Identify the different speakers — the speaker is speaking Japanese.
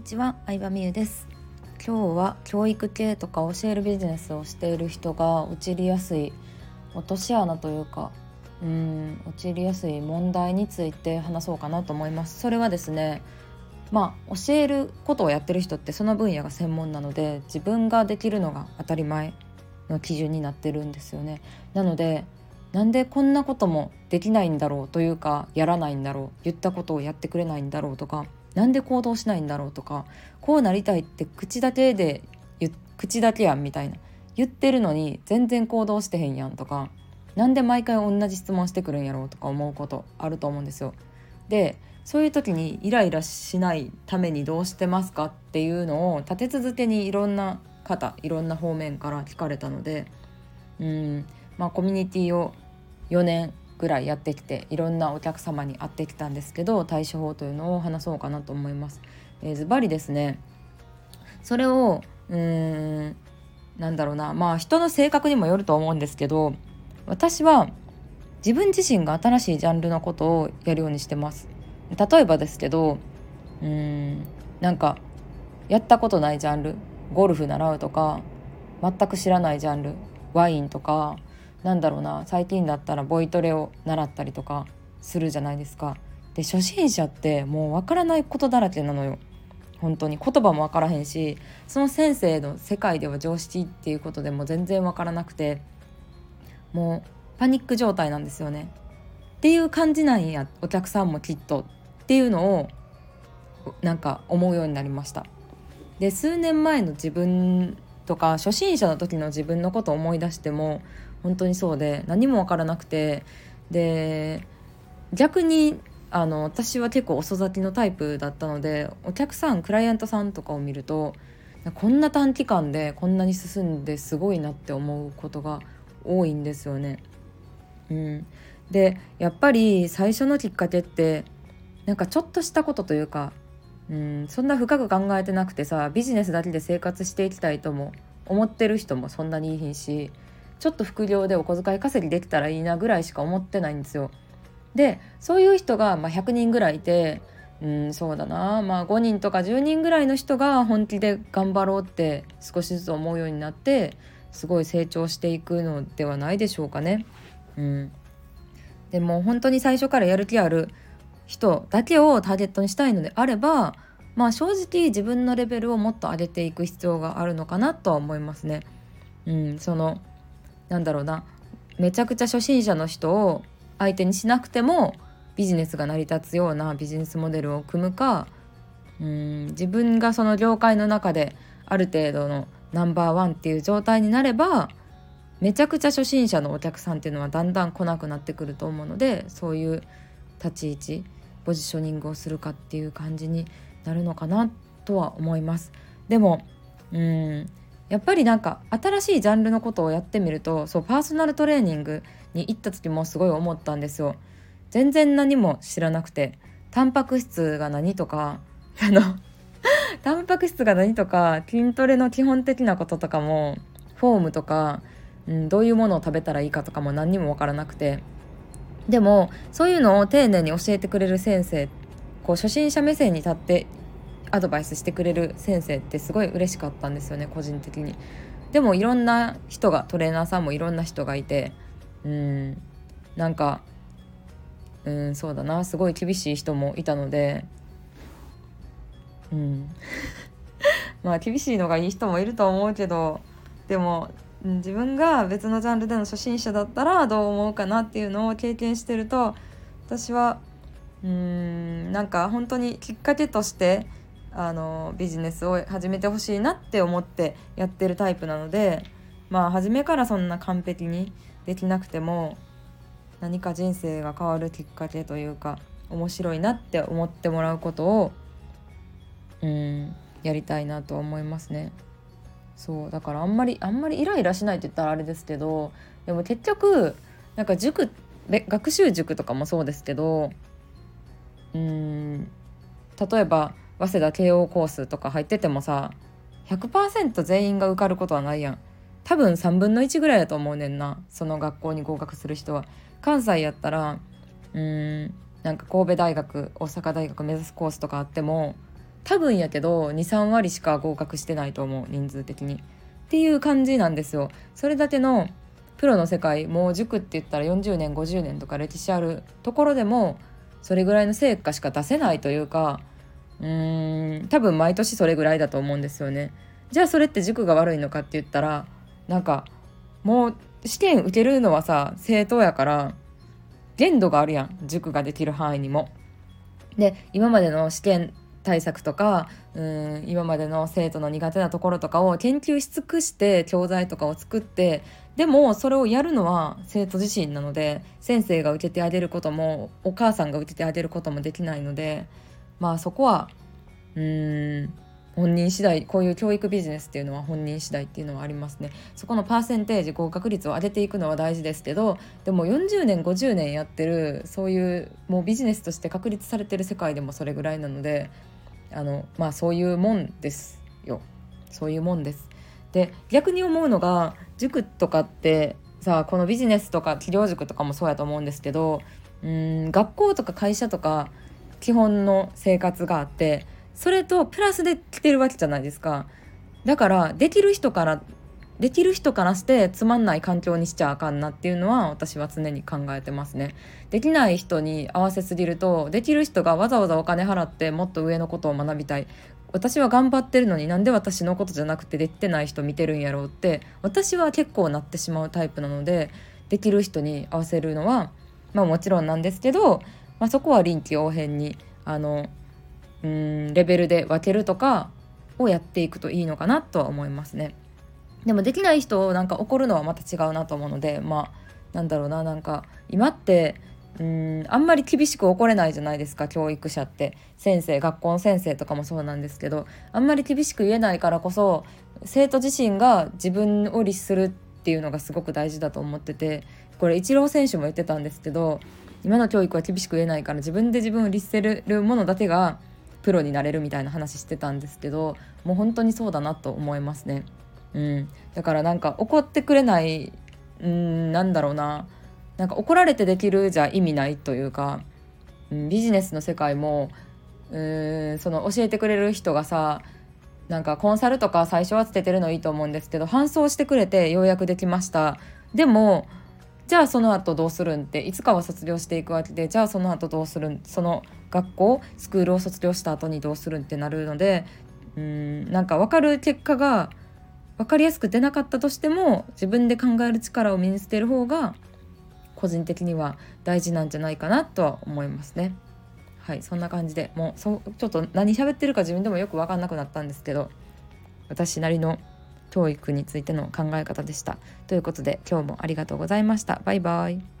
Speaker 1: にちは、相葉美優です。今日は教育系とか教えるビジネスをしている人が陥りやすい落とし穴というかうん陥りやすい問題について話そうかなと思います。それはですねまあ教えることをやってる人ってその分野が専門なので自分ができるのが当たり前の基準になってるんですよね。なのでなんでこんなこともできないんだろうというかやらないんだろう言ったことをやってくれないんだろうとかなんで行動しないんだろうとかこうなりたいって口だけで口だけやんみたいな言ってるのに全然行動してへんやんとかなんで毎回同じ質問してくるんやろうとか思うことあると思うんですよ。でそういう時にイライラしないためにどうしてますか？っていうのを立て続けにいろんな方いろんな方面から聞かれたのでうんまあコミュニティを4年ぐらいやってきていろんなお客様に会ってきたんですけど対処法というのを話そうかなと思います。えー、ズバリですねそれをうーんなんだろうなまあ人の性格にもよると思うんですけど私は自分自身が新しいジャンルのことをやるようにしてます。例えばですけどうーんなんかやったことないジャンルゴルフ習うとか全く知らないジャンルワインとかなんだろうな最近だったらボイトレを習ったりとかするじゃないですか。で初心者ってもう分からないことだらけなのよ。本当に言葉も分からへんしその先生の世界では常識っていうことでも全然分からなくてもうパニック状態なんですよね。っていう感じなんやお客さんもきっとっていうのをなんか思うようになりました。で数年前の自分とか初心者の時の自分のことを思い出しても本当にそうで何も分からなくてで逆にあの私は結構遅咲きのタイプだったのでお客さんクライアントさんとかを見るとこんな短期間でこんなに進んですごいなって思うことが多いんですよね。うん、でやっぱり最初のきっかけってなんかちょっとしたことというか、うん、そんな深く考えてなくてさビジネスだけで生活していきたいとも思ってる人もそんなにいいしちょっと副業でお小遣い稼ぎできたらいいなぐらいしか思ってないんですよ。でそういう人がまあ100人ぐらいいてうんそうだなまあ5人とか10人ぐらいの人が本気で頑張ろうって少しずつ思うようになってすごい成長していくのではないでしょうかね。うん、でも本当に最初からやる気ある人だけをターゲットにしたいのであればまあ正直自分のレベルをもっと上げていく必要があるのかなとは思いますね。うん、そのなんだろうなめちゃくちゃ初心者の人を相手にしなくてもビジネスが成り立つようなビジネスモデルを組むかうん自分がその業界の中である程度のナンバーワンっていう状態になればめちゃくちゃ初心者のお客さんっていうのはだんだん来なくなってくると思うのでそういう立ち位置ポジショニングをするかっていう感じになるのかなとは思います。でもうんやっぱりなんか新しいジャンルのことをやってみるとそうパーソナルトレーニングに行った時もすごい思ったんですよ。全然何も知らなくてタンパク質が何とか あのタンパク質が何とか筋トレの基本的なこととかもフォームとか、うん、どういうものを食べたらいいかとかも何にも分からなくてでもそういうのを丁寧に教えてくれる先生こう初心者目線に立ってアドバイスしてくれる先生ってすごい嬉しかったんですよね個人的に。でもいろんな人がトレーナーさんもいろんな人がいてうんなんかうんそうだなすごい厳しい人もいたのでうん まあ厳しいのがいい人もいると思うけどでも自分が別のジャンルでの初心者だったらどう思うかなっていうのを経験してると私はうーんなんか本当にきっかけとしてあのビジネスを始めてほしいなって思ってやってるタイプなのでまあ初めからそんな完璧にできなくても何か人生が変わるきっかけというか面白いなって思ってもらうことをうんやりたいなと思いますね。そうだからあんまりあんまりイライラしないって言ったらあれですけどでも結局なんか塾学習塾とかもそうですけどうん例えば早稲田慶応コースとか入っててもさ100%全員が受かることはないやん多分3分の1ぐらいだと思うねんなその学校に合格する人は関西やったらうんなんか神戸大学大阪大学目指すコースとかあっても多分やけど23割しか合格してないと思う人数的に。っていう感じなんですよ。それだけのプロの世界もう塾って言ったら40年50年とか歴史あるところでもそれぐらいの成果しか出せないというかうーん多分毎年それぐらいだと思うんですよね。じゃあそれって塾が悪いのかって言ったらなんかもう試験受けるのはさ正当やから限度があるやん塾ができる範囲にも。で今までの試験対策とかうん今までの生徒の苦手なところとかを研究し尽くして教材とかを作ってでもそれをやるのは生徒自身なので先生が受けてあげることもお母さんが受けてあげることもできないのでまあそこはうーん本人次第こういう教育ビジネスっていうのは本人次第っていうのはありますねそこのパーセンテージ合格率を上げていくのは大事ですけどでも40年50年やってるそういうもうビジネスとして確立されてる世界でもそれぐらいなのであのまあそういうもんですよそういうもんです。で逆に思うのが塾とかってさこのビジネスとか企業塾とかもそうやと思うんですけどうん学校とか会社とか基本の生活があってそれとプラスで来てるわけじゃないですか。だからできる人からできる人からしてつまんない環境にしちゃあかんなっていうのは私は常に考えてますね。できない人に合わせすぎるとできる人がわざわざお金払ってもっと上のことを学びたい。私は頑張ってるのになんで私のことじゃなくてできてない人見てるんやろうって私は結構なってしまうタイプなのでできる人に合わせるのはまあもちろんなんですけど、まあ、そこは臨機応変にあのうんレベルで分けるとかをやっていくといいのかなとは思いますね。でもできない人をなんか怒るのはまた違うなと思うのでまあなんだろうななんか今ってうんあんまり厳しく怒れないじゃないですか教育者って先生学校の先生とかもそうなんですけどあんまり厳しく言えないからこそ生徒自身が自分を律するっていうのがすごく大事だと思っててこれイチロー選手も言ってたんですけど今の教育は厳しく言えないから自分で自分を律せるものだけがプロになれるみたいな話してたんですけどもう本当にそうだなと思いますね。うん、だからなんか怒ってくれないうんなんだろうな。なんか怒られてできるじゃ意味ないというか、うん、ビジネスの世界もうんその教えてくれる人がさなんかコンサルとか最初はつけてるのいいと思うんですけど搬送してくれてようやくできました。でもじゃあその後どうするん？っていつかは卒業していくわけでじゃあその後どうするん？その学校スクールを卒業した後にどうするんってなるのでうんなんか分かる結果が分かりやすく出なかったとしても自分で考える力を身につける方が個人的には大事なんじゃないかなとは思いますね。はいそんな感じでもうそちょっと何喋ってるか自分でもよく分かんなくなったんですけど私なりの教育についての考え方でした。ということで今日もありがとうございました。バイバイ。